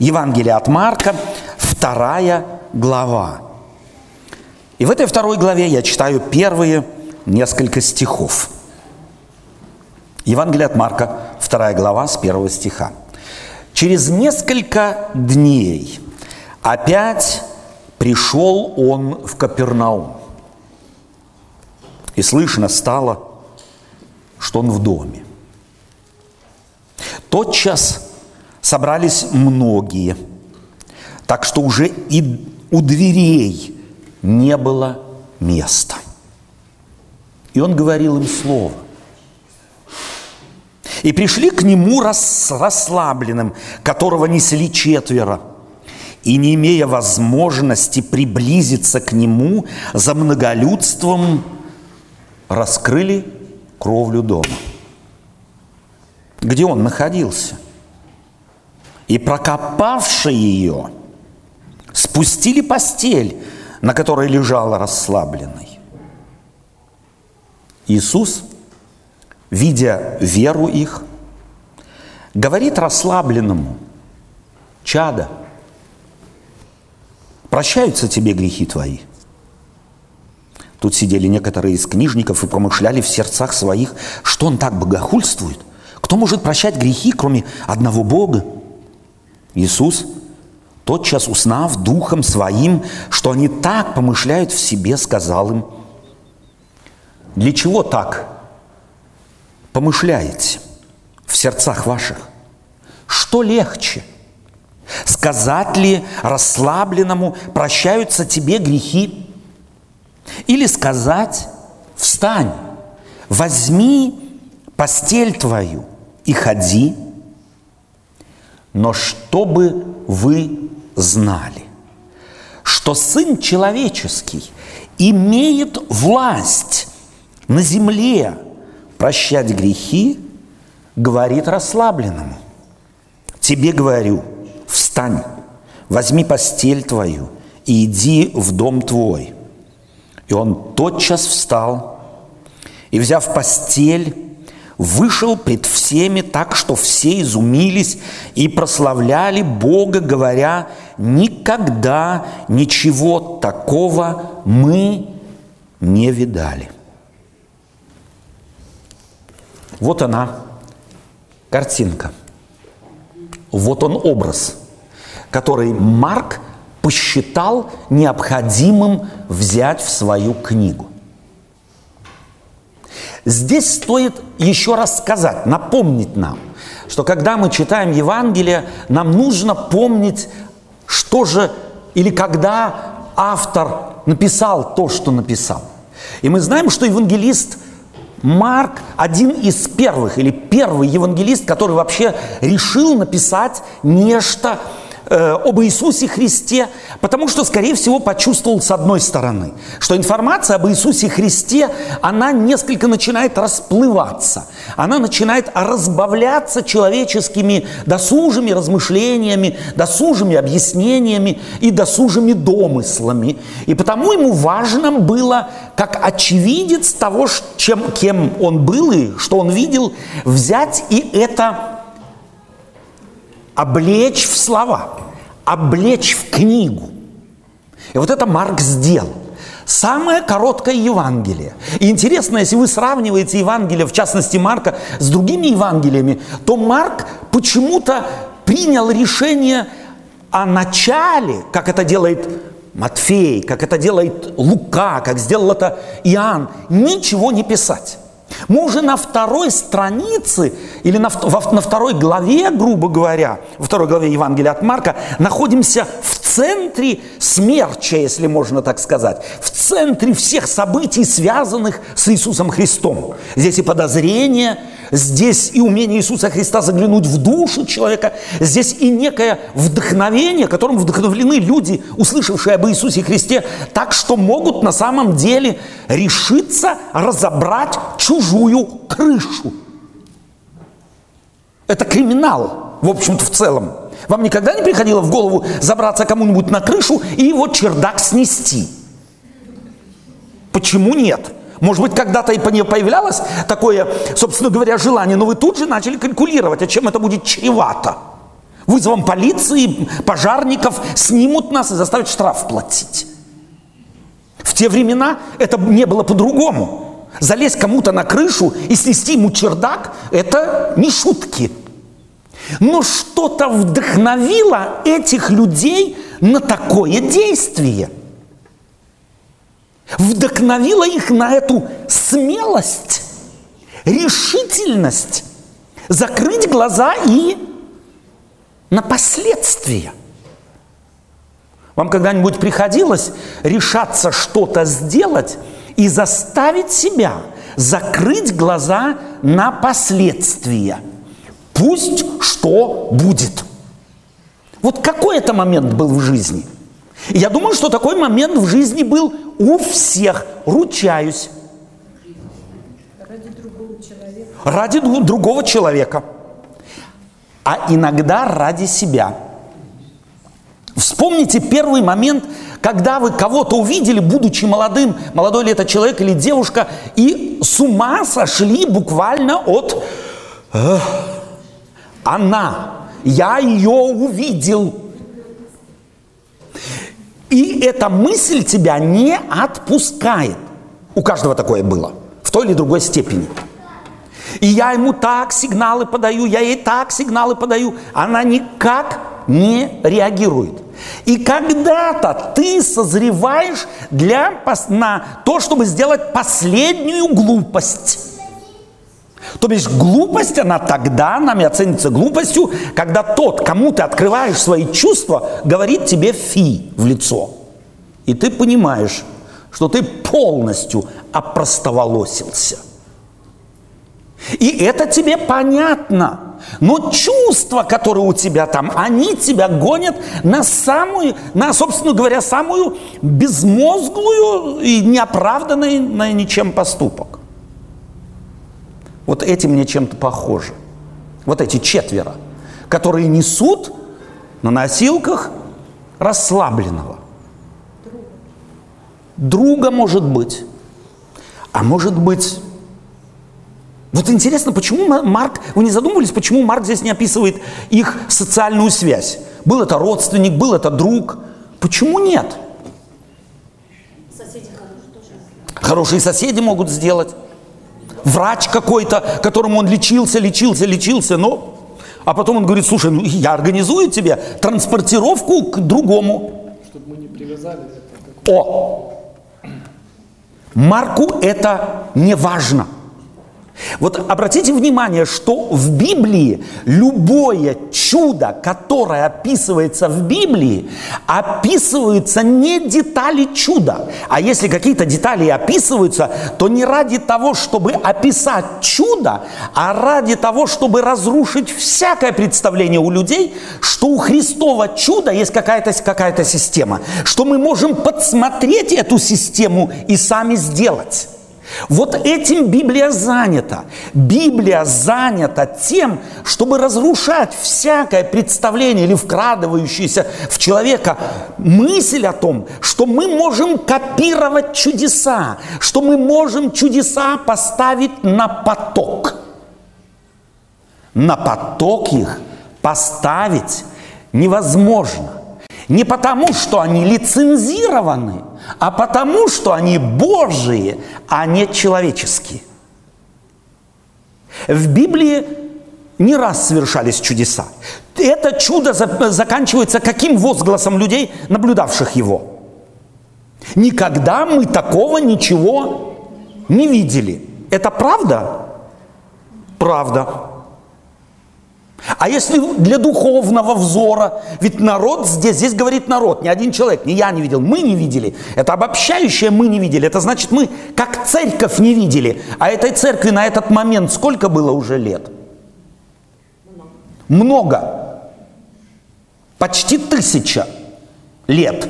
Евангелие от Марка, вторая глава. И в этой второй главе я читаю первые несколько стихов. Евангелие от Марка, вторая глава, с первого стиха. Через несколько дней опять пришел он в Капернаум. И слышно стало, что он в доме. Тотчас собрались многие, так что уже и у дверей не было места. И он говорил им слово. И пришли к нему рас, расслабленным, которого несли четверо. И не имея возможности приблизиться к нему за многолюдством, раскрыли кровлю дома, где он находился. И прокопавши ее, спустили постель, на которой лежала расслабленной. Иисус, видя веру их, говорит расслабленному, чада, прощаются тебе грехи твои. Тут сидели некоторые из книжников и помышляли в сердцах своих, что он так богохульствует. Кто может прощать грехи, кроме одного Бога? Иисус – тотчас узнав духом своим, что они так помышляют в себе, сказал им, для чего так помышляете в сердцах ваших? Что легче? Сказать ли расслабленному, прощаются тебе грехи? Или сказать, встань, возьми постель твою и ходи. Но чтобы вы знали, что Сын Человеческий имеет власть на земле прощать грехи, говорит расслабленному. Тебе говорю, встань, возьми постель твою и иди в дом твой. И он тотчас встал и, взяв постель, вышел пред всеми так, что все изумились и прославляли Бога, говоря, никогда ничего такого мы не видали. Вот она, картинка. Вот он образ, который Марк посчитал необходимым взять в свою книгу. Здесь стоит еще раз сказать, напомнить нам, что когда мы читаем Евангелие, нам нужно помнить, что же или когда автор написал то, что написал. И мы знаем, что евангелист Марк один из первых, или первый евангелист, который вообще решил написать нечто Э, об Иисусе Христе, потому что, скорее всего, почувствовал с одной стороны, что информация об Иисусе Христе, она несколько начинает расплываться, она начинает разбавляться человеческими досужими размышлениями, досужими объяснениями и досужими домыслами. И потому ему важно было, как очевидец того, чем, кем он был и что он видел, взять и это облечь в слова, облечь в книгу. И вот это Марк сделал. Самое короткое Евангелие. И интересно, если вы сравниваете Евангелие, в частности Марка, с другими Евангелиями, то Марк почему-то принял решение о начале, как это делает Матфей, как это делает Лука, как сделал это Иоанн, ничего не писать. Мы уже на второй странице или на, на второй главе, грубо говоря, во второй главе Евангелия от Марка, находимся в центре смерча, если можно так сказать, в центре всех событий, связанных с Иисусом Христом. Здесь и подозрение, здесь и умение Иисуса Христа заглянуть в душу человека, здесь и некое вдохновение, которым вдохновлены люди, услышавшие об Иисусе Христе, так что могут на самом деле решиться разобрать чужую крышу. Это криминал, в общем-то, в целом. Вам никогда не приходило в голову забраться кому-нибудь на крышу и его чердак снести? Почему нет? Может быть, когда-то и по ней появлялось такое, собственно говоря, желание, но вы тут же начали калькулировать, а чем это будет чревато. Вызовом полиции, пожарников снимут нас и заставят штраф платить. В те времена это не было по-другому. Залезть кому-то на крышу и снести ему чердак – это не шутки. Но что-то вдохновило этих людей на такое действие. Вдохновило их на эту смелость, решительность закрыть глаза и на последствия. Вам когда-нибудь приходилось решаться что-то сделать и заставить себя закрыть глаза на последствия? Пусть что будет. Вот какой это момент был в жизни? Я думаю, что такой момент в жизни был у всех, ручаюсь. Ради другого человека. Ради другого человека. А иногда ради себя. Вспомните первый момент, когда вы кого-то увидели, будучи молодым, молодой ли это человек или девушка, и с ума сошли буквально от э, она, я ее увидел. И эта мысль тебя не отпускает. У каждого такое было, в той или другой степени. И я ему так сигналы подаю, я ей так сигналы подаю, она никак не реагирует. И когда-то ты созреваешь для, на то, чтобы сделать последнюю глупость. То бишь глупость, она тогда нами оценится глупостью, когда тот, кому ты открываешь свои чувства, говорит тебе фи в лицо. И ты понимаешь, что ты полностью опростоволосился. И это тебе понятно. Но чувства, которые у тебя там, они тебя гонят на самую, на, собственно говоря, самую безмозглую и неоправданный на ничем поступок. Вот эти мне чем-то похожи. Вот эти четверо, которые несут на носилках расслабленного. Друга может быть. А может быть... Вот интересно, почему Марк, вы не задумывались, почему Марк здесь не описывает их социальную связь? Был это родственник, был это друг. Почему нет? Соседи хорошие тоже. Хорошие соседи могут сделать врач какой-то, которому он лечился, лечился, лечился, но... А потом он говорит, слушай, ну я организую тебе транспортировку к другому. Чтобы мы не привязали это. О! Марку это не важно. Вот обратите внимание, что в Библии любое чудо, которое описывается в Библии, описываются не детали чуда. А если какие-то детали описываются, то не ради того, чтобы описать чудо, а ради того, чтобы разрушить всякое представление у людей, что у Христова чуда есть какая-то какая система, что мы можем подсмотреть эту систему и сами сделать. Вот этим Библия занята. Библия занята тем, чтобы разрушать всякое представление или вкрадывающееся в человека мысль о том, что мы можем копировать чудеса, что мы можем чудеса поставить на поток. На поток их поставить невозможно. Не потому, что они лицензированы, а потому, что они Божьи, а не человеческие. В Библии не раз совершались чудеса. Это чудо заканчивается каким возгласом людей, наблюдавших его? Никогда мы такого ничего не видели. Это правда? Правда. А если для духовного взора, ведь народ здесь, здесь говорит народ, не один человек, не я не видел, мы не видели. Это обобщающее мы не видели. Это значит, мы как церковь не видели. А этой церкви на этот момент сколько было уже лет? Много. Почти тысяча лет.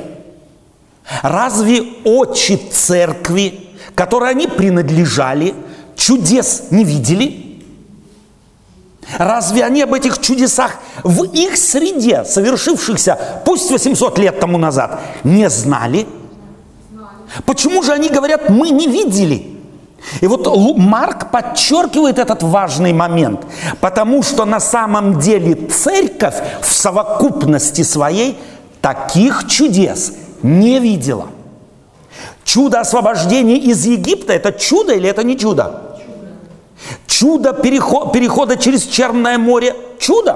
Разве очи церкви, которой они принадлежали, чудес не видели? Разве они об этих чудесах в их среде, совершившихся пусть 800 лет тому назад, не знали? Почему же они говорят, мы не видели? И вот Марк подчеркивает этот важный момент, потому что на самом деле церковь в совокупности своей таких чудес не видела. Чудо освобождения из Египта – это чудо или это не чудо? Чудо перехода через Черное море – чудо?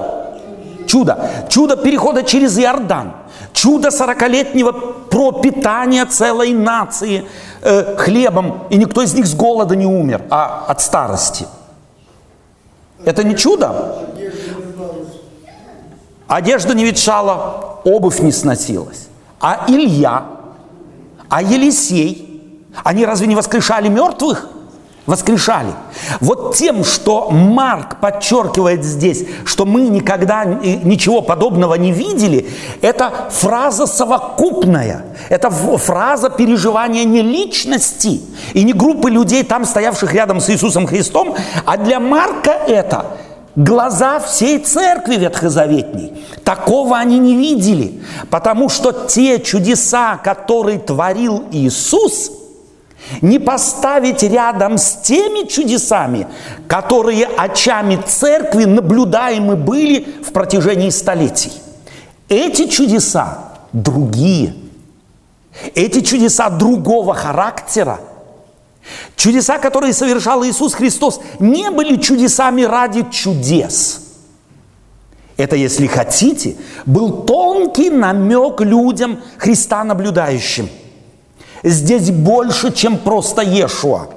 Чудо. Чудо перехода через Иордан – Чудо сорокалетнего пропитания целой нации э, хлебом, и никто из них с голода не умер, а от старости. Это не чудо? Одежда не ветшала, обувь не сносилась. А Илья, а Елисей, они разве не воскрешали мертвых? Воскрешали. Вот тем, что Марк подчеркивает здесь, что мы никогда ничего подобного не видели, это фраза совокупная, это фраза переживания не личности и не группы людей, там стоявших рядом с Иисусом Христом, а для Марка это глаза всей церкви ветхозаветней. Такого они не видели, потому что те чудеса, которые творил Иисус – не поставить рядом с теми чудесами, которые очами церкви наблюдаемы были в протяжении столетий. Эти чудеса другие. Эти чудеса другого характера. Чудеса, которые совершал Иисус Христос, не были чудесами ради чудес. Это, если хотите, был тонкий намек людям, Христа наблюдающим – Здесь больше, чем просто Ешуа.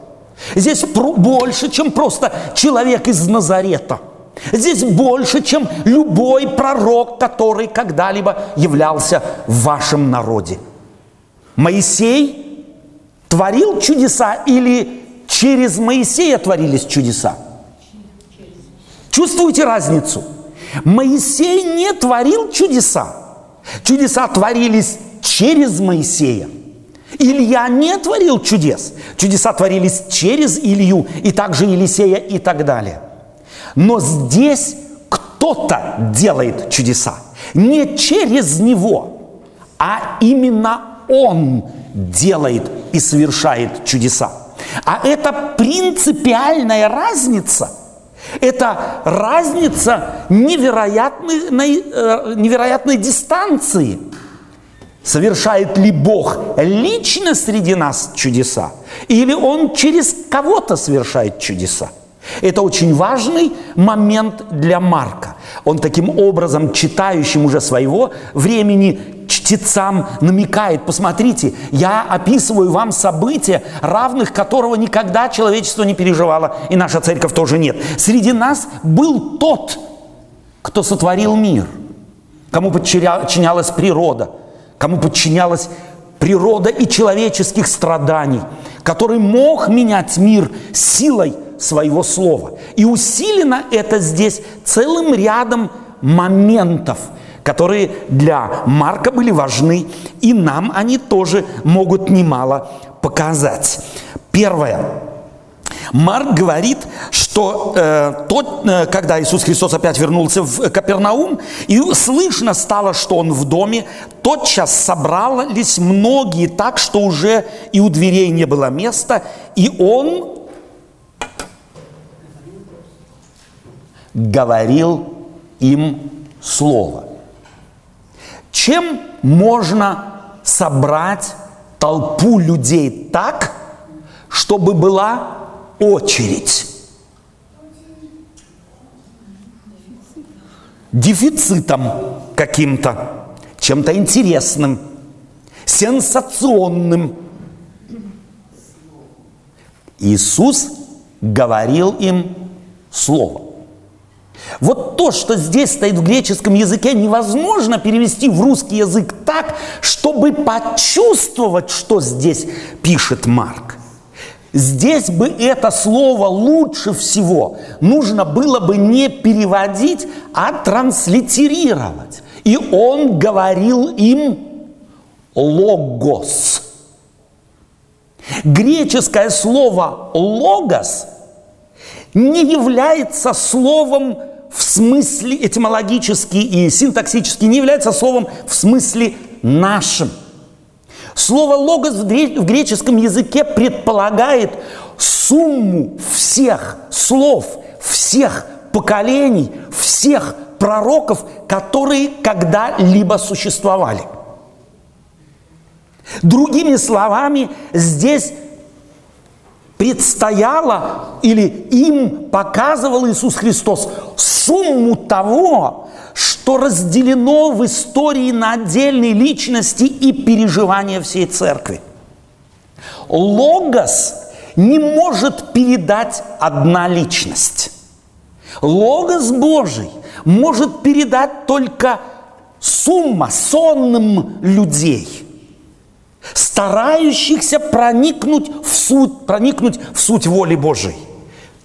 Здесь больше, чем просто человек из Назарета. Здесь больше, чем любой пророк, который когда-либо являлся в вашем народе. Моисей творил чудеса или через Моисея творились чудеса? Чувствуете разницу? Моисей не творил чудеса. Чудеса творились через Моисея – Илья не творил чудес. Чудеса творились через Илью и также Елисея и так далее. Но здесь кто-то делает чудеса. Не через него, а именно он делает и совершает чудеса. А это принципиальная разница. Это разница невероятной, э, невероятной дистанции – Совершает ли Бог лично среди нас чудеса? Или Он через кого-то совершает чудеса? Это очень важный момент для Марка. Он таким образом, читающим уже своего времени, чтецам намекает, посмотрите, я описываю вам события, равных которого никогда человечество не переживало, и наша церковь тоже нет. Среди нас был тот, кто сотворил мир, кому подчинялась природа – кому подчинялась природа и человеческих страданий, который мог менять мир силой своего слова. И усилено это здесь целым рядом моментов, которые для Марка были важны, и нам они тоже могут немало показать. Первое. Марк говорит, что э, тот, э, когда Иисус Христос опять вернулся в Капернаум, и слышно стало, что он в доме, тотчас собрались многие так, что уже и у дверей не было места, и он говорил им слово. Чем можно собрать толпу людей так, чтобы была очередь. Дефицитом каким-то, чем-то интересным, сенсационным. Иисус говорил им слово. Вот то, что здесь стоит в греческом языке, невозможно перевести в русский язык так, чтобы почувствовать, что здесь пишет Марк. Здесь бы это слово лучше всего нужно было бы не переводить, а транслитерировать. И он говорил им логос. Греческое слово логос не является словом в смысле этимологически и синтаксически, не является словом в смысле нашим. Слово «логос» в греческом языке предполагает сумму всех слов, всех поколений, всех пророков, которые когда-либо существовали. Другими словами, здесь предстояло или им показывал Иисус Христос сумму того, что разделено в истории на отдельные личности и переживания всей церкви. Логос не может передать одна личность. Логос Божий может передать только сумма сонным людей – старающихся проникнуть в суть, проникнуть в суть воли Божией.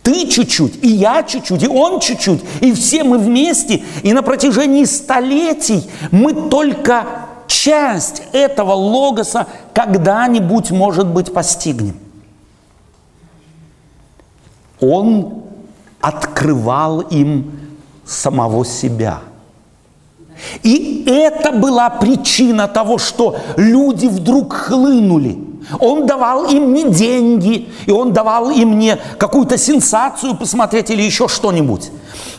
Ты чуть-чуть, и я чуть-чуть, и он чуть-чуть, и все мы вместе, и на протяжении столетий мы только часть этого логоса когда-нибудь, может быть, постигнем. Он открывал им самого себя – и это была причина того, что люди вдруг хлынули. Он давал им не деньги, и он давал им не какую-то сенсацию посмотреть или еще что-нибудь.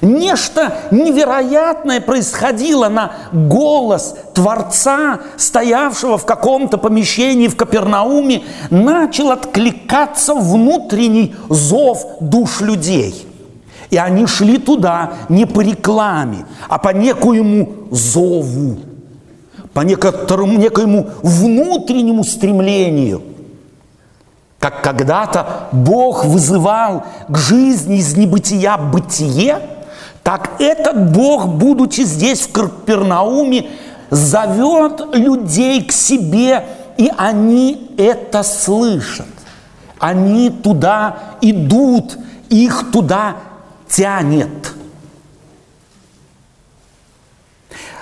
Нечто невероятное происходило на голос Творца, стоявшего в каком-то помещении в Капернауме, начал откликаться внутренний зов душ людей – и они шли туда не по рекламе, а по некоему зову, по некоторому, некоему внутреннему стремлению. Как когда-то Бог вызывал к жизни из небытия бытие, так этот Бог, будучи здесь, в Карпернауме, зовет людей к себе, и они это слышат. Они туда идут, их туда тянет.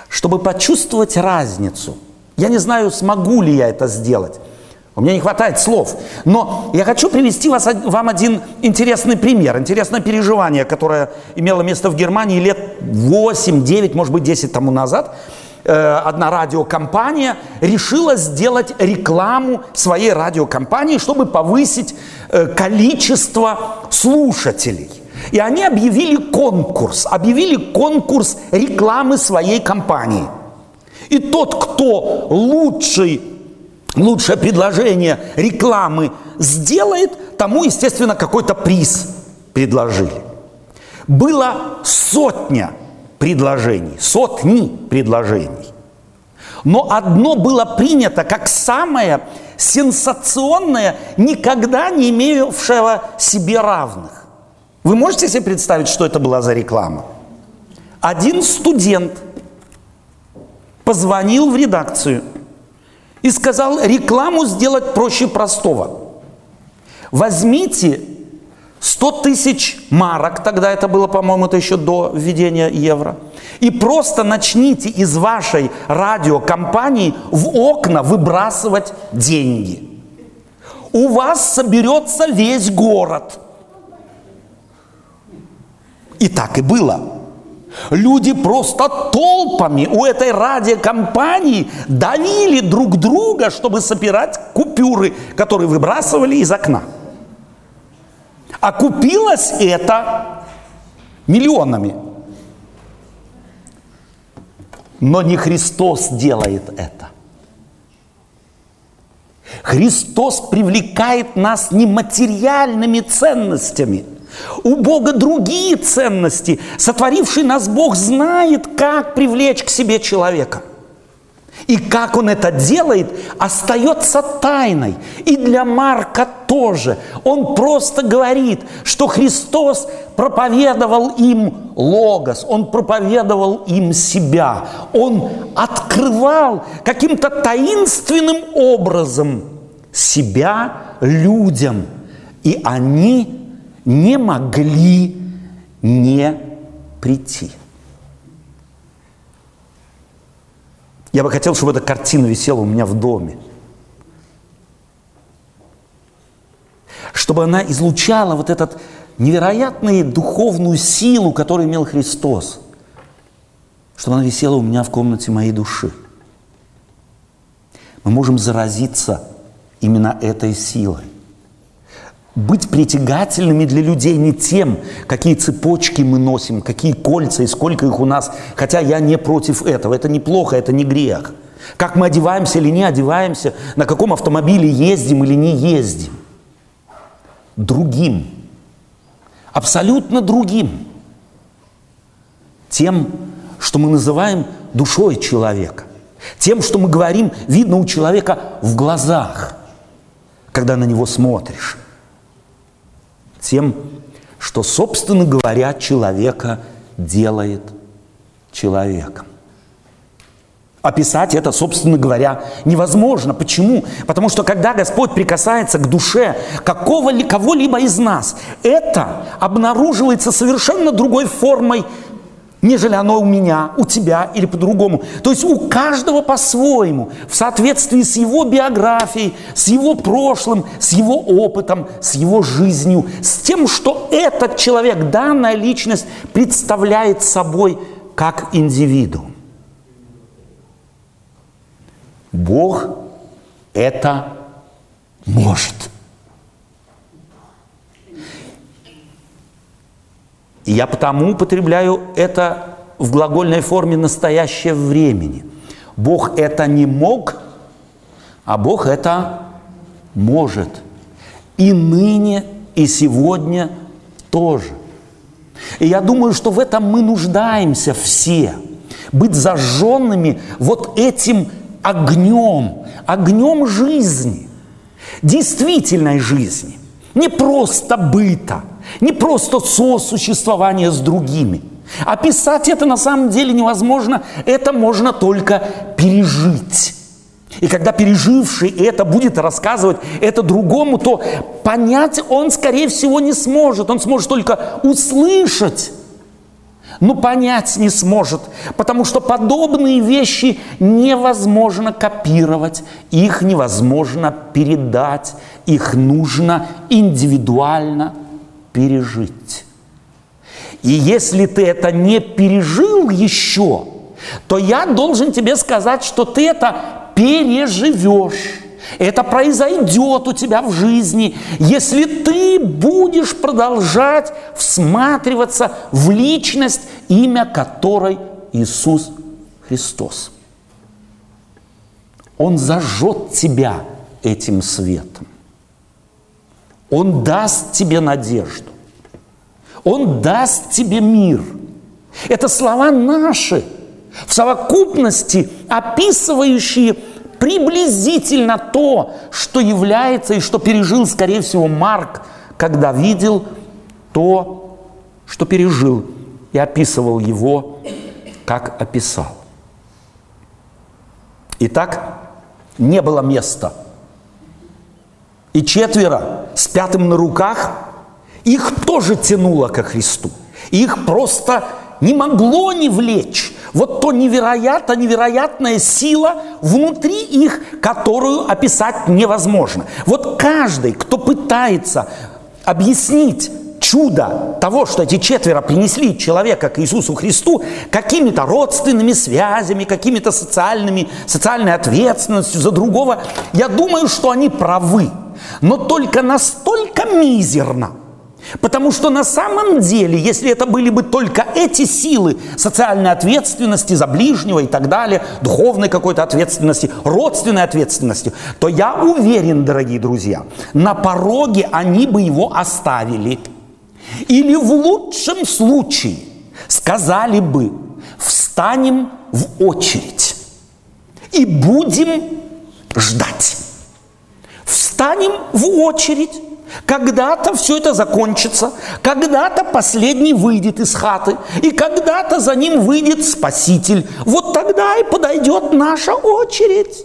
Чтобы почувствовать разницу, я не знаю, смогу ли я это сделать. У меня не хватает слов. Но я хочу привести вас, вам один интересный пример, интересное переживание, которое имело место в Германии лет 8, 9, может быть, 10 тому назад. Э, одна радиокомпания решила сделать рекламу своей радиокомпании, чтобы повысить э, количество слушателей. И они объявили конкурс, объявили конкурс рекламы своей компании. И тот, кто лучший, лучшее предложение рекламы сделает, тому, естественно, какой-то приз предложили. Было сотня предложений, сотни предложений. Но одно было принято как самое сенсационное, никогда не имевшего себе равных. Вы можете себе представить, что это была за реклама? Один студент позвонил в редакцию и сказал, рекламу сделать проще простого. Возьмите 100 тысяч марок, тогда это было, по-моему, это еще до введения евро, и просто начните из вашей радиокомпании в окна выбрасывать деньги. У вас соберется весь город – и так и было. Люди просто толпами у этой радиокомпании давили друг друга, чтобы собирать купюры, которые выбрасывали из окна. А купилось это миллионами. Но не Христос делает это. Христос привлекает нас не материальными ценностями – у Бога другие ценности. Сотворивший нас Бог знает, как привлечь к себе человека. И как он это делает, остается тайной. И для Марка тоже. Он просто говорит, что Христос проповедовал им логос, он проповедовал им себя. Он открывал каким-то таинственным образом себя людям. И они не могли не прийти. Я бы хотел, чтобы эта картина висела у меня в доме. Чтобы она излучала вот этот невероятную духовную силу, которую имел Христос. Чтобы она висела у меня в комнате моей души. мы можем заразиться именно этой силой. Быть притягательными для людей не тем, какие цепочки мы носим, какие кольца и сколько их у нас. Хотя я не против этого. Это неплохо, это не грех. Как мы одеваемся или не одеваемся, на каком автомобиле ездим или не ездим. Другим. Абсолютно другим. Тем, что мы называем душой человека. Тем, что мы говорим, видно у человека в глазах, когда на него смотришь тем, что, собственно говоря, человека делает человеком. Описать это, собственно говоря, невозможно. Почему? Потому что когда Господь прикасается к душе какого кого-либо из нас, это обнаруживается совершенно другой формой нежели оно у меня, у тебя или по-другому. То есть у каждого по-своему, в соответствии с его биографией, с его прошлым, с его опытом, с его жизнью, с тем, что этот человек, данная личность представляет собой как индивидуум. Бог это может – И я потому употребляю это в глагольной форме настоящее времени. Бог это не мог, а Бог это может. И ныне, и сегодня тоже. И я думаю, что в этом мы нуждаемся все. Быть зажженными вот этим огнем, огнем жизни, действительной жизни, не просто быта – не просто сосуществование с другими. Описать это на самом деле невозможно, это можно только пережить. И когда переживший это будет рассказывать это другому, то понять он, скорее всего, не сможет. Он сможет только услышать, но понять не сможет, потому что подобные вещи невозможно копировать, их невозможно передать, их нужно индивидуально пережить. И если ты это не пережил еще, то я должен тебе сказать, что ты это переживешь. Это произойдет у тебя в жизни, если ты будешь продолжать всматриваться в личность, имя которой Иисус Христос. Он зажжет тебя этим светом. Он даст тебе надежду. Он даст тебе мир. Это слова наши, в совокупности описывающие приблизительно то, что является и что пережил, скорее всего, Марк, когда видел то, что пережил, и описывал его, как описал. Итак, не было места – и четверо с пятым на руках, их тоже тянуло ко Христу. Их просто не могло не влечь. Вот то невероятно, невероятная сила внутри их, которую описать невозможно. Вот каждый, кто пытается объяснить чудо того, что эти четверо принесли человека к Иисусу Христу какими-то родственными связями, какими-то социальными, социальной ответственностью за другого, я думаю, что они правы но только настолько мизерно, Потому что на самом деле, если это были бы только эти силы социальной ответственности за ближнего и так далее, духовной какой-то ответственности, родственной ответственности, то я уверен, дорогие друзья, на пороге они бы его оставили. Или в лучшем случае сказали бы, встанем в очередь и будем ждать. Встанем в очередь. Когда-то все это закончится, когда-то последний выйдет из хаты, и когда-то за ним выйдет Спаситель. Вот тогда и подойдет наша очередь.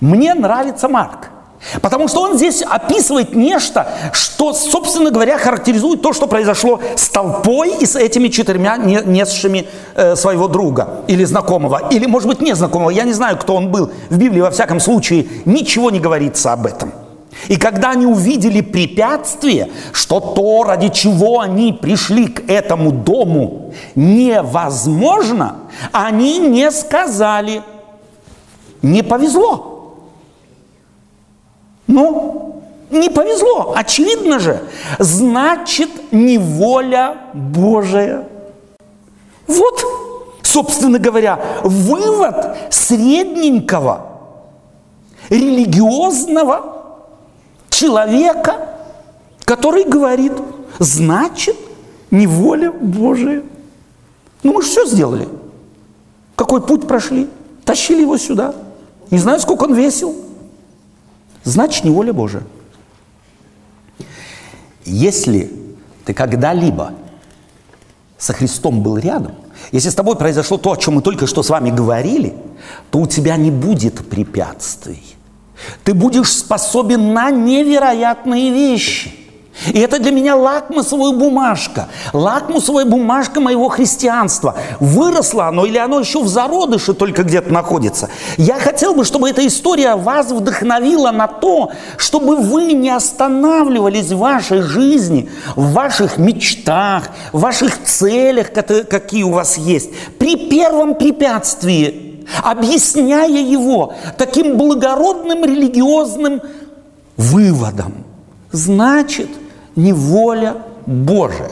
Мне нравится Марк. Потому что он здесь описывает нечто, что, собственно говоря, характеризует то, что произошло с толпой и с этими четырьмя несшими э, своего друга или знакомого, или, может быть, незнакомого. Я не знаю, кто он был. В Библии, во всяком случае, ничего не говорится об этом. И когда они увидели препятствие, что то, ради чего они пришли к этому дому, невозможно, они не сказали не повезло. Ну, не повезло, очевидно же. Значит, не воля Божия. Вот, собственно говоря, вывод средненького религиозного человека, который говорит, значит, не воля Божия. Ну, мы же все сделали. Какой путь прошли? Тащили его сюда. Не знаю, сколько он весил. Значит, не воля Божия. Если ты когда-либо со Христом был рядом, если с тобой произошло то, о чем мы только что с вами говорили, то у тебя не будет препятствий. Ты будешь способен на невероятные вещи – и это для меня лакмусовая бумажка, лакмусовая бумажка моего христианства. Выросло оно или оно еще в зародыше только где-то находится. Я хотел бы, чтобы эта история вас вдохновила на то, чтобы вы не останавливались в вашей жизни, в ваших мечтах, в ваших целях, какие у вас есть, при первом препятствии, объясняя его таким благородным религиозным выводом. Значит – не воля Божия.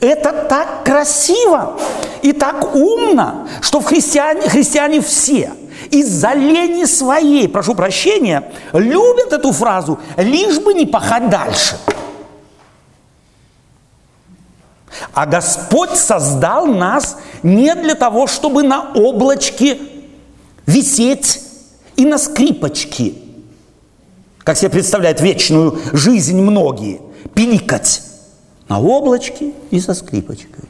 Это так красиво и так умно, что в христиане, христиане все из-за лени своей, прошу прощения, любят эту фразу, лишь бы не пахать дальше. А Господь создал нас не для того, чтобы на облачке висеть и на скрипочке, как себе представляют вечную жизнь многие – пиликать на облачке и со скрипочкой.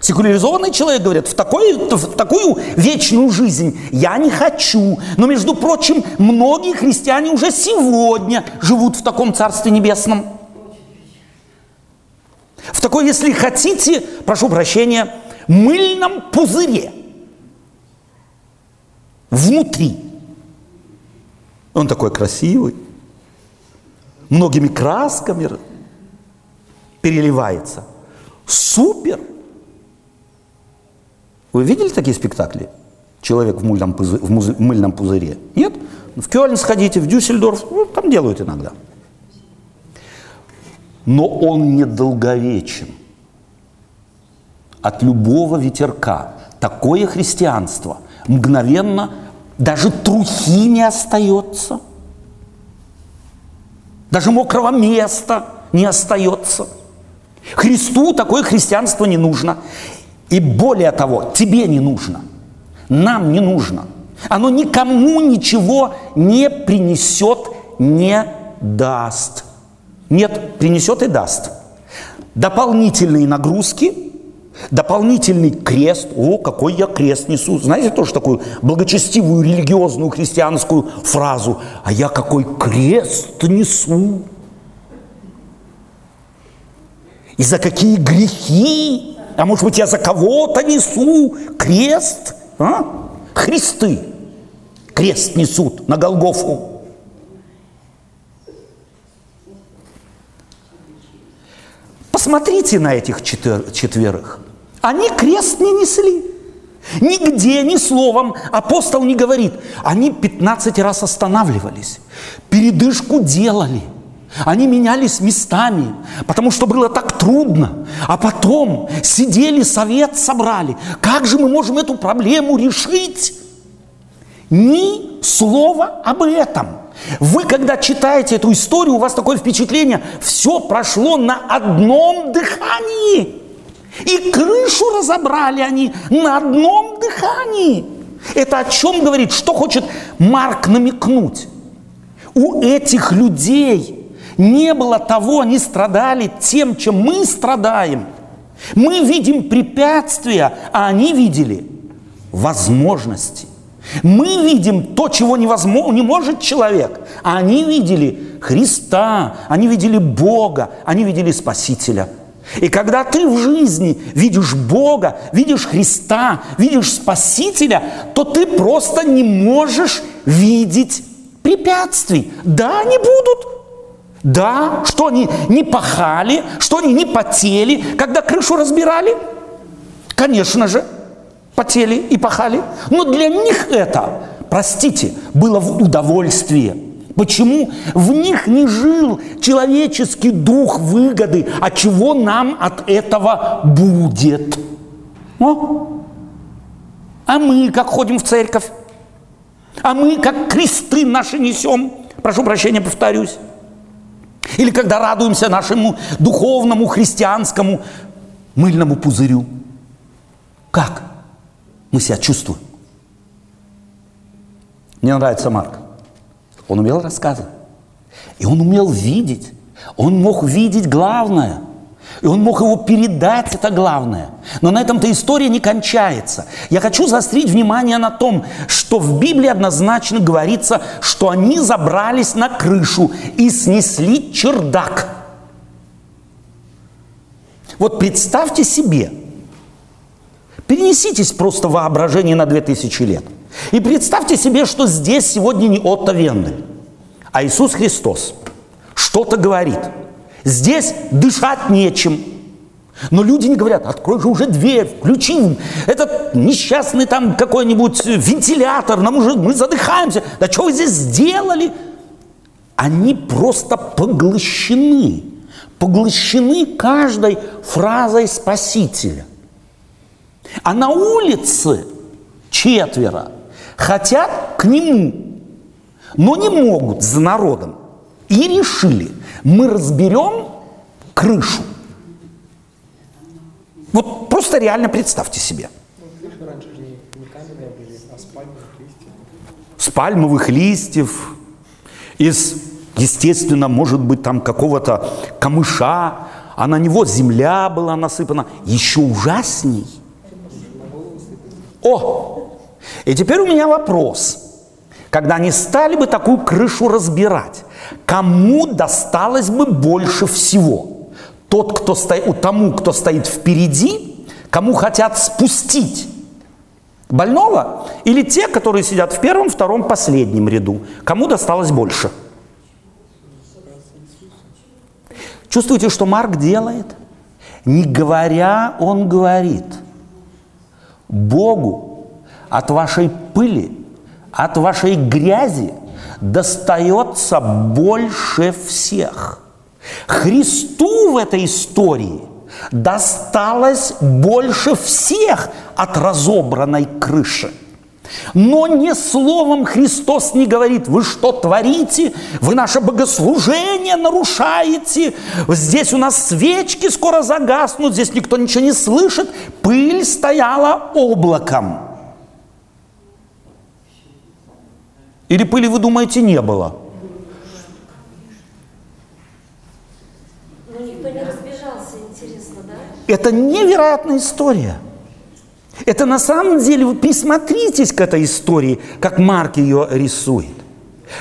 Секуляризованный человек говорит, в, такой, в такую вечную жизнь я не хочу. Но, между прочим, многие христиане уже сегодня живут в таком Царстве Небесном. В такой, если хотите, прошу прощения, мыльном пузыре. Внутри. Он такой красивый многими красками переливается. Супер! Вы видели такие спектакли? Человек в мыльном, пузыре, в, музы, мыльном пузыре? Нет? В Кёльн сходите, в Дюссельдорф, ну, там делают иногда. Но он недолговечен. От любого ветерка такое христианство мгновенно даже трухи не остается – даже мокрого места не остается. Христу такое христианство не нужно. И более того, тебе не нужно. Нам не нужно. Оно никому ничего не принесет, не даст. Нет, принесет и даст. Дополнительные нагрузки – Дополнительный крест. О, какой я крест несу. Знаете тоже такую благочестивую религиозную христианскую фразу. А я какой крест несу. И за какие грехи? А может быть, я за кого-то несу крест? А? Христы крест несут на Голгофу. Посмотрите на этих четвер- четверых. Они крест не несли. Нигде, ни словом апостол не говорит. Они 15 раз останавливались, передышку делали. Они менялись местами, потому что было так трудно. А потом сидели, совет собрали. Как же мы можем эту проблему решить? Ни слова об этом. Вы, когда читаете эту историю, у вас такое впечатление, все прошло на одном дыхании. И крышу разобрали они на одном дыхании. Это о чем говорит? Что хочет Марк намекнуть? У этих людей не было того, они страдали тем, чем мы страдаем. Мы видим препятствия, а они видели возможности. Мы видим то, чего невозможно, не может человек. А они видели Христа, они видели Бога, они видели Спасителя – и когда ты в жизни видишь Бога, видишь Христа, видишь Спасителя, то ты просто не можешь видеть препятствий. Да, они будут. Да, что они не пахали, что они не потели, когда крышу разбирали? Конечно же, потели и пахали. Но для них это простите, было в удовольствие. Почему в них не жил человеческий дух выгоды, а чего нам от этого будет? О? А мы как ходим в церковь? А мы как кресты наши несем? Прошу прощения, повторюсь. Или когда радуемся нашему духовному христианскому мыльному пузырю. Как мы себя чувствуем? Мне нравится Марк. Он умел рассказывать. И он умел видеть. Он мог видеть главное. И он мог его передать, это главное. Но на этом-то история не кончается. Я хочу заострить внимание на том, что в Библии однозначно говорится, что они забрались на крышу и снесли чердак. Вот представьте себе, перенеситесь просто воображение на 2000 лет. И представьте себе, что здесь сегодня не Отто Вендель, а Иисус Христос что-то говорит. Здесь дышать нечем. Но люди не говорят, открой же уже дверь, включи этот несчастный там какой-нибудь вентилятор, нам уже, мы задыхаемся. Да что вы здесь сделали? Они просто поглощены поглощены каждой фразой Спасителя. А на улице четверо хотят к нему, но не могут за народом. И решили, мы разберем крышу. Вот просто реально представьте себе. С пальмовых листьев, из естественно, может быть, там какого-то камыша, а на него земля была насыпана. Еще ужасней. О! И теперь у меня вопрос. Когда они стали бы такую крышу разбирать, кому досталось бы больше всего? Тот, кто стоит, тому, кто стоит впереди, кому хотят спустить больного, или те, которые сидят в первом, втором, последнем ряду? Кому досталось больше? – Чувствуете, что Марк делает? Не говоря, он говорит, Богу от вашей пыли, от вашей грязи достается больше всех. Христу в этой истории досталось больше всех от разобранной крыши – но ни словом Христос не говорит, вы что творите, вы наше богослужение нарушаете, здесь у нас свечки скоро загаснут, здесь никто ничего не слышит, пыль стояла облаком. Или пыли, вы думаете, не было? Ну, никто не разбежался, интересно, да? Это невероятная история – это на самом деле, вы присмотритесь к этой истории, как Марк ее рисует.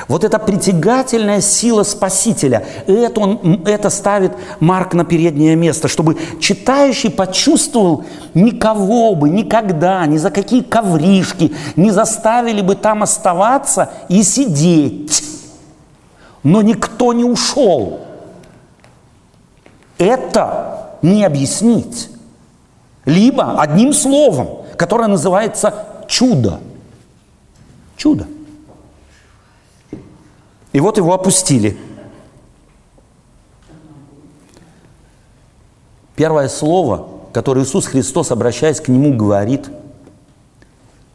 Вот эта притягательная сила Спасителя, это, он, это ставит Марк на переднее место, чтобы читающий почувствовал, никого бы никогда, ни за какие ковришки не заставили бы там оставаться и сидеть. Но никто не ушел. Это не объяснить. Либо одним словом, которое называется чудо. Чудо. И вот его опустили. Первое слово, которое Иисус Христос, обращаясь к нему, говорит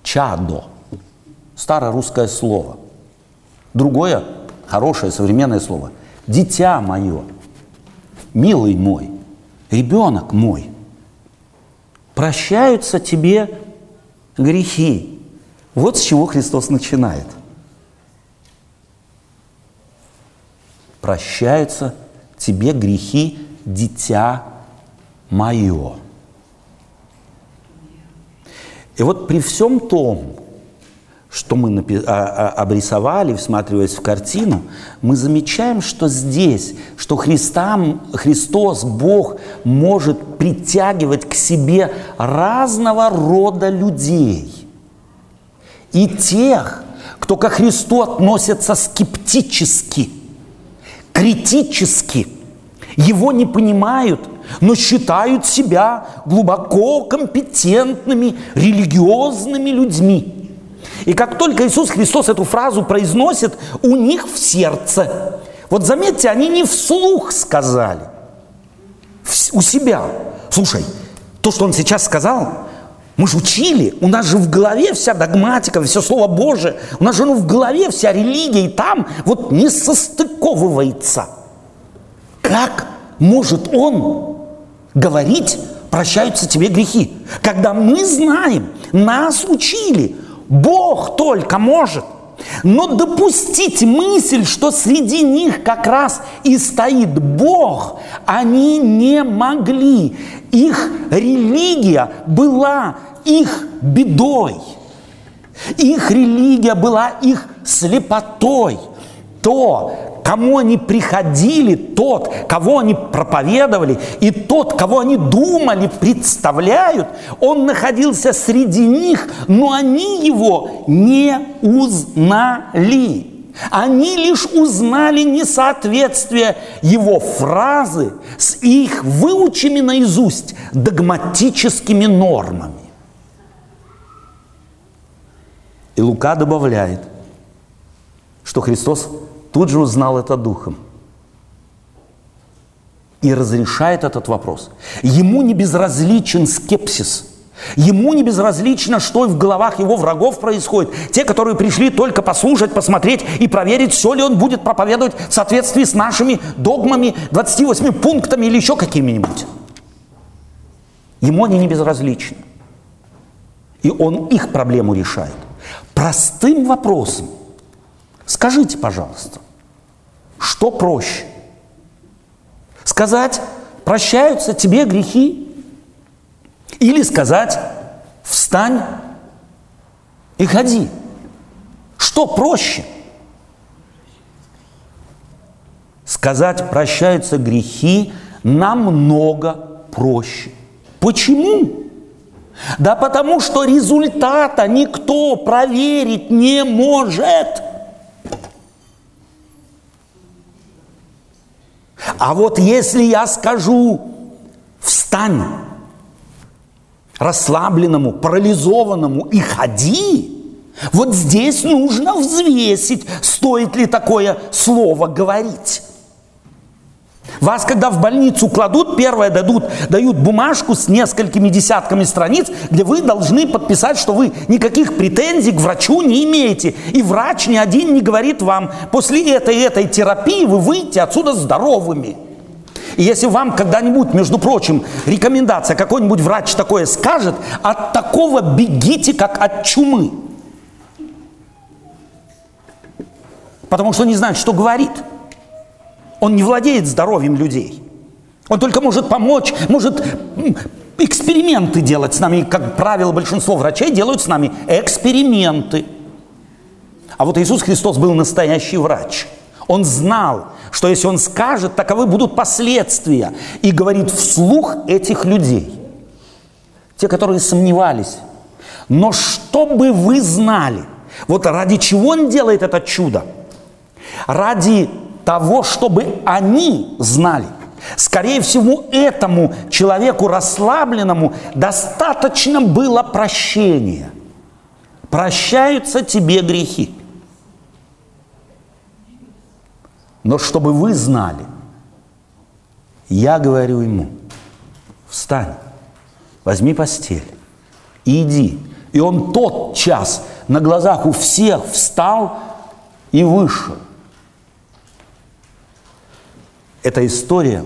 «чадо». Старорусское слово. Другое, хорошее, современное слово – «дитя мое», «милый мой», «ребенок мой» прощаются тебе грехи. Вот с чего Христос начинает. Прощаются тебе грехи, дитя мое. И вот при всем том, что мы а, а, обрисовали, всматриваясь в картину, мы замечаем, что здесь, что Христам, Христос, Бог, может притягивать к себе разного рода людей. И тех, кто ко Христу относятся скептически, критически, его не понимают, но считают себя глубоко компетентными, религиозными людьми – И как только Иисус Христос эту фразу произносит, у них в сердце. Вот заметьте, они не вслух сказали, у себя. Слушай, то, что он сейчас сказал, мы же учили, у нас же в голове вся догматика, все Слово Божие, у нас же ну, в голове вся религия, и там вот не состыковывается. Как может он говорить, прощаются тебе грехи, когда мы знаем, нас учили, Бог только может. Но допустить мысль, что среди них как раз и стоит Бог, они не могли. Их религия была их бедой. Их религия была их слепотой. То, кому они приходили, тот, кого они проповедовали, и тот, кого они думали, представляют, он находился среди них, но они его не узнали. Они лишь узнали несоответствие его фразы с их выученными наизусть догматическими нормами. И Лука добавляет, что Христос тут же узнал это духом и разрешает этот вопрос. Ему не безразличен скепсис. Ему не безразлично, что в головах его врагов происходит. Те, которые пришли только послушать, посмотреть и проверить, все ли он будет проповедовать в соответствии с нашими догмами, 28 пунктами или еще какими-нибудь. Ему они не безразличны. И он их проблему решает. Простым вопросом – Скажите, пожалуйста, что проще? Сказать, прощаются тебе грехи? Или сказать, встань и ходи? Что проще? Сказать, прощаются грехи намного проще. Почему? Да потому что результата никто проверить не может. А вот если я скажу, встань, расслабленному, парализованному и ходи, вот здесь нужно взвесить, стоит ли такое слово говорить. Вас, когда в больницу кладут, первое дадут, дают бумажку с несколькими десятками страниц, где вы должны подписать, что вы никаких претензий к врачу не имеете. И врач ни один не говорит вам, после этой этой терапии вы выйдете отсюда здоровыми. И если вам когда-нибудь, между прочим, рекомендация, какой-нибудь врач такое скажет, от такого бегите, как от чумы. Потому что не знает, что говорит. Он не владеет здоровьем людей. Он только может помочь, может эксперименты делать с нами. Как правило, большинство врачей делают с нами эксперименты. А вот Иисус Христос был настоящий врач. Он знал, что если он скажет, таковы будут последствия. И говорит вслух этих людей. Те, которые сомневались. Но чтобы вы знали, вот ради чего он делает это чудо? Ради того, чтобы они знали. Скорее всего, этому человеку расслабленному достаточно было прощения. Прощаются тебе грехи. Но чтобы вы знали, я говорю ему, встань, возьми постель и иди. И он тот час на глазах у всех встал и вышел. Эта история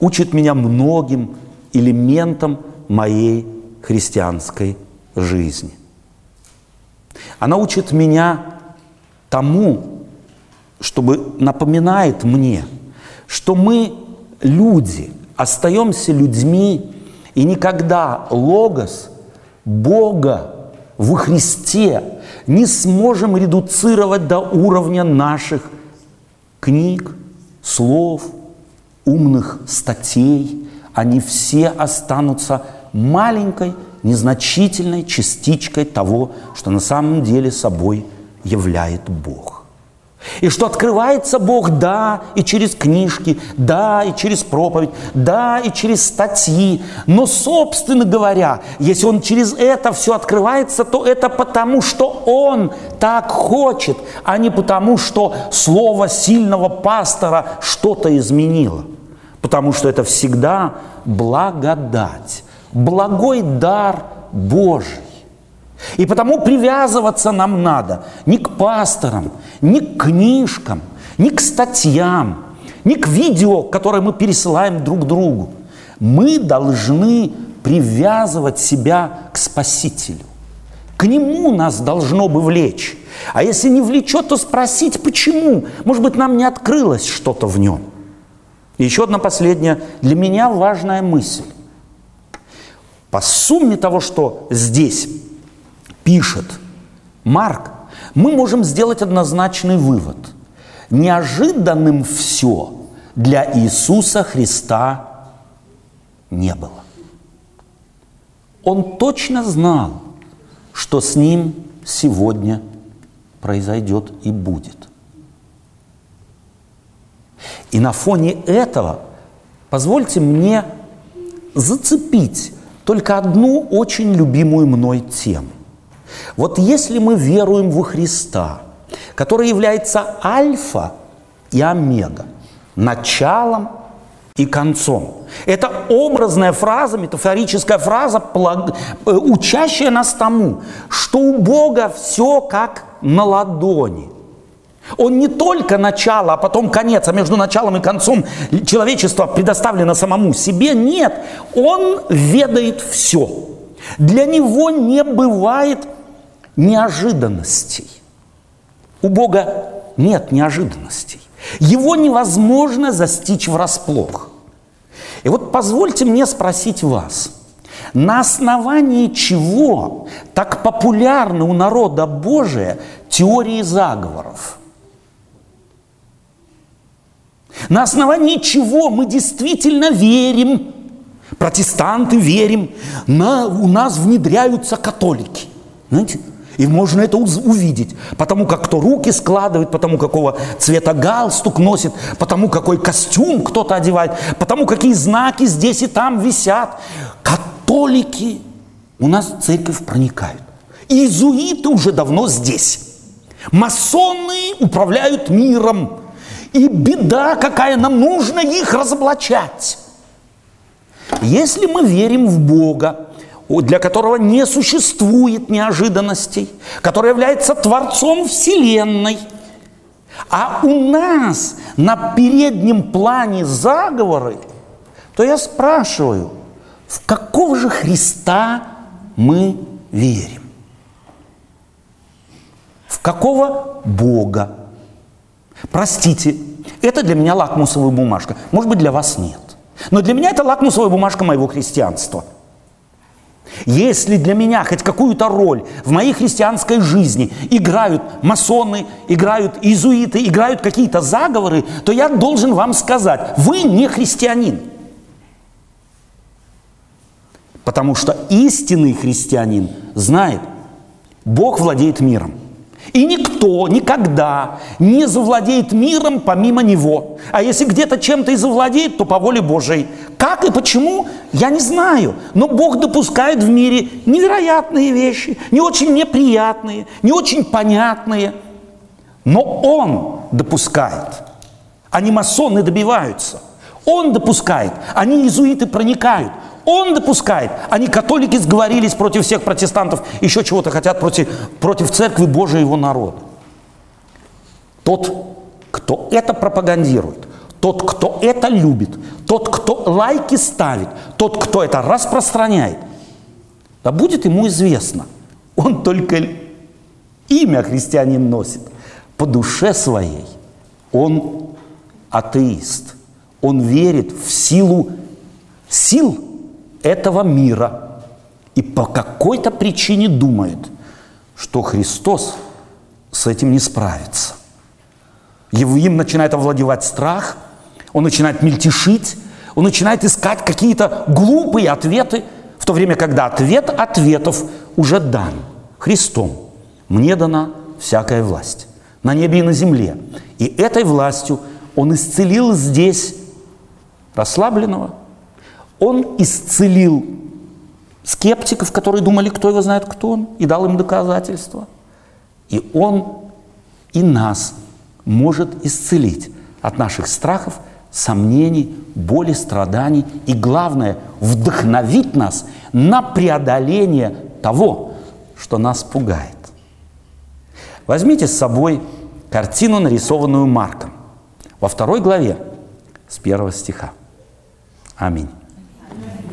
учит меня многим элементам моей христианской жизни. Она учит меня тому, чтобы напоминает мне, что мы люди, остаемся людьми, и никогда логос Бога в Христе не сможем редуцировать до уровня наших книг, слов, умных статей, они все останутся маленькой, незначительной частичкой того, что на самом деле собой являет Бог. И что открывается Бог, да, и через книжки, да, и через проповедь, да, и через статьи. Но, собственно говоря, если Он через это все открывается, то это потому, что Он так хочет, а не потому, что слово сильного пастора что-то изменило. Потому что это всегда благодать, благой дар Божий. И потому привязываться нам надо не к пасторам, не к книжкам, не к статьям, не к видео, которые мы пересылаем друг другу. Мы должны привязывать себя к Спасителю. К Нему нас должно бы влечь. А если не влечет, то спросить, почему? Может быть, нам не открылось что-то в нем. И еще одна последняя, для меня важная мысль. По сумме того, что здесь пишет Марк, мы можем сделать однозначный вывод. Неожиданным все для Иисуса Христа не было. Он точно знал, что с ним сегодня произойдет и будет. И на фоне этого позвольте мне зацепить только одну очень любимую мной тему. Вот если мы веруем во Христа, который является альфа и омега, началом и концом. Это образная фраза, метафорическая фраза, э, учащая нас тому, что у Бога все как на ладони. Он не только начало, а потом конец, а между началом и концом человечество предоставлено самому себе. Нет, он ведает все. Для него не бывает неожиданностей. У Бога нет неожиданностей. Его невозможно застичь врасплох. И вот позвольте мне спросить вас, на основании чего так популярны у народа Божия теории заговоров? На основании чего мы действительно верим, протестанты верим, на, у нас внедряются католики. Знаете, и можно это увидеть, потому как кто руки складывает, потому какого цвета галстук носит, потому какой костюм кто-то одевает, потому какие знаки здесь и там висят. Католики у нас в церковь проникают. Иезуиты уже давно здесь. Масоны управляют миром. И беда какая, нам нужно их разоблачать. Если мы верим в Бога, для которого не существует неожиданностей, который является Творцом Вселенной. А у нас на переднем плане заговоры, то я спрашиваю, в какого же Христа мы верим? В какого Бога? Простите, это для меня лакмусовая бумажка. Может быть, для вас нет. Но для меня это лакмусовая бумажка моего христианства – если для меня хоть какую-то роль в моей христианской жизни играют масоны, играют иезуиты, играют какие-то заговоры, то я должен вам сказать, вы не христианин. Потому что истинный христианин знает, Бог владеет миром – и никто никогда не завладеет миром помимо него. А если где-то чем-то и завладеет, то по воле Божией. Как и почему, я не знаю. Но Бог допускает в мире невероятные вещи, не очень неприятные, не очень понятные. Но Он допускает. Они масоны добиваются. Он допускает. Они иезуиты проникают. Он допускает. Они, католики, сговорились против всех протестантов, еще чего-то хотят против, против церкви Божия и его народа. Тот, кто это пропагандирует, тот, кто это любит, тот, кто лайки ставит, тот, кто это распространяет, да будет ему известно, он только имя христианин носит, по душе своей он атеист, он верит в силу сил этого мира и по какой-то причине думает, что Христос с этим не справится. Им начинает овладевать страх, он начинает мельтешить, он начинает искать какие-то глупые ответы, в то время, когда ответ ответов уже дан Христом. Мне дана всякая власть на небе и на земле. И этой властью Он исцелил здесь расслабленного, Он исцелил скептиков, которые думали, кто его знает, кто он, и дал им доказательства. И Он и нас может исцелить от наших страхов, сомнений, боли, страданий и, главное, вдохновить нас на преодоление того, что нас пугает. Возьмите с собой картину, нарисованную Марком, во второй главе с первого стиха. Аминь. Amen.